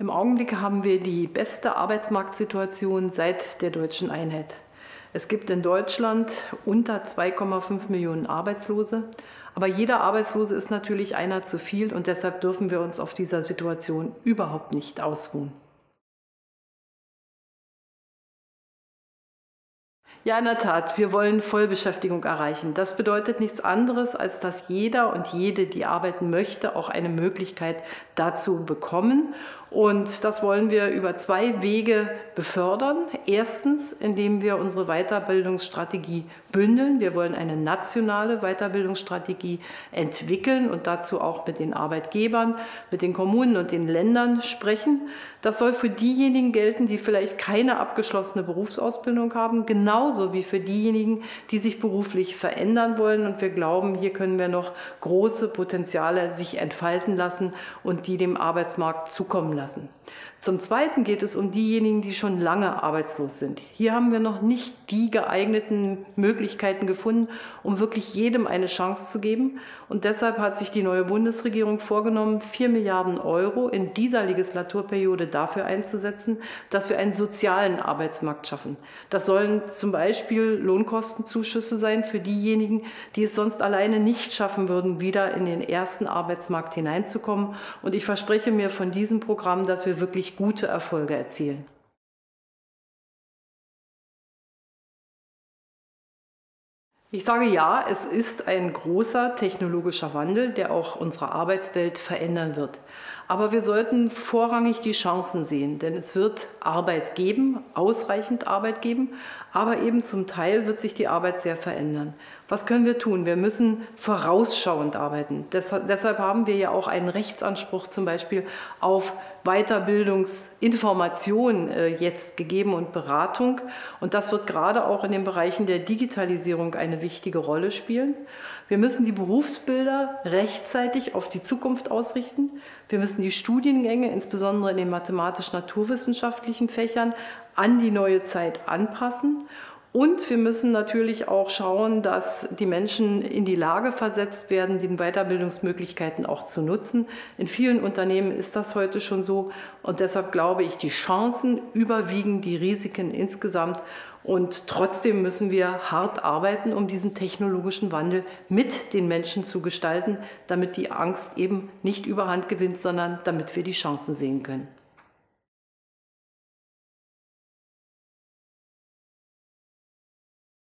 Im Augenblick haben wir die beste Arbeitsmarktsituation seit der deutschen Einheit. Es gibt in Deutschland unter 2,5 Millionen Arbeitslose, aber jeder Arbeitslose ist natürlich einer zu viel und deshalb dürfen wir uns auf dieser Situation überhaupt nicht ausruhen. Ja, in der Tat, wir wollen Vollbeschäftigung erreichen. Das bedeutet nichts anderes, als dass jeder und jede, die arbeiten möchte, auch eine Möglichkeit dazu bekommen. Und das wollen wir über zwei Wege befördern. Erstens, indem wir unsere Weiterbildungsstrategie bündeln. Wir wollen eine nationale Weiterbildungsstrategie entwickeln und dazu auch mit den Arbeitgebern, mit den Kommunen und den Ländern sprechen. Das soll für diejenigen gelten, die vielleicht keine abgeschlossene Berufsausbildung haben, genauso wie für diejenigen, die sich beruflich verändern wollen. Und wir glauben, hier können wir noch große Potenziale sich entfalten lassen und die dem Arbeitsmarkt zukommen lassen. Zum Zweiten geht es um diejenigen, die schon lange arbeitslos sind. Hier haben wir noch nicht die geeigneten Möglichkeiten gefunden, um wirklich jedem eine Chance zu geben. Und deshalb hat sich die neue Bundesregierung vorgenommen, 4 Milliarden Euro in dieser Legislaturperiode dafür einzusetzen, dass wir einen sozialen Arbeitsmarkt schaffen. Das sollen zum Beispiel Lohnkostenzuschüsse sein für diejenigen, die es sonst alleine nicht schaffen würden, wieder in den ersten Arbeitsmarkt hineinzukommen. Und ich verspreche mir von diesem Programm, dass wir wirklich gute Erfolge erzielen. Ich sage ja, es ist ein großer technologischer Wandel, der auch unsere Arbeitswelt verändern wird. Aber wir sollten vorrangig die Chancen sehen, denn es wird Arbeit geben, ausreichend Arbeit geben, aber eben zum Teil wird sich die Arbeit sehr verändern. Was können wir tun? Wir müssen vorausschauend arbeiten. deshalb haben wir ja auch einen Rechtsanspruch zum Beispiel auf Weiterbildungsinformation äh, jetzt gegeben und Beratung. Und das wird gerade auch in den Bereichen der Digitalisierung wichtige Rolle spielen. Wir müssen die Berufsbilder rechtzeitig auf die Zukunft ausrichten. Wir müssen die Studiengänge, insbesondere in den mathematisch-naturwissenschaftlichen Fächern, an die neue Zeit anpassen. Und wir müssen natürlich auch schauen, dass die Menschen in die Lage versetzt werden, die Weiterbildungsmöglichkeiten auch zu nutzen. In vielen Unternehmen ist das heute schon so. Und deshalb glaube ich, die Chancen überwiegen die Risiken insgesamt. Und trotzdem müssen wir hart arbeiten, um diesen technologischen Wandel mit den Menschen zu gestalten, damit die Angst eben nicht überhand gewinnt, sondern damit wir die Chancen sehen können.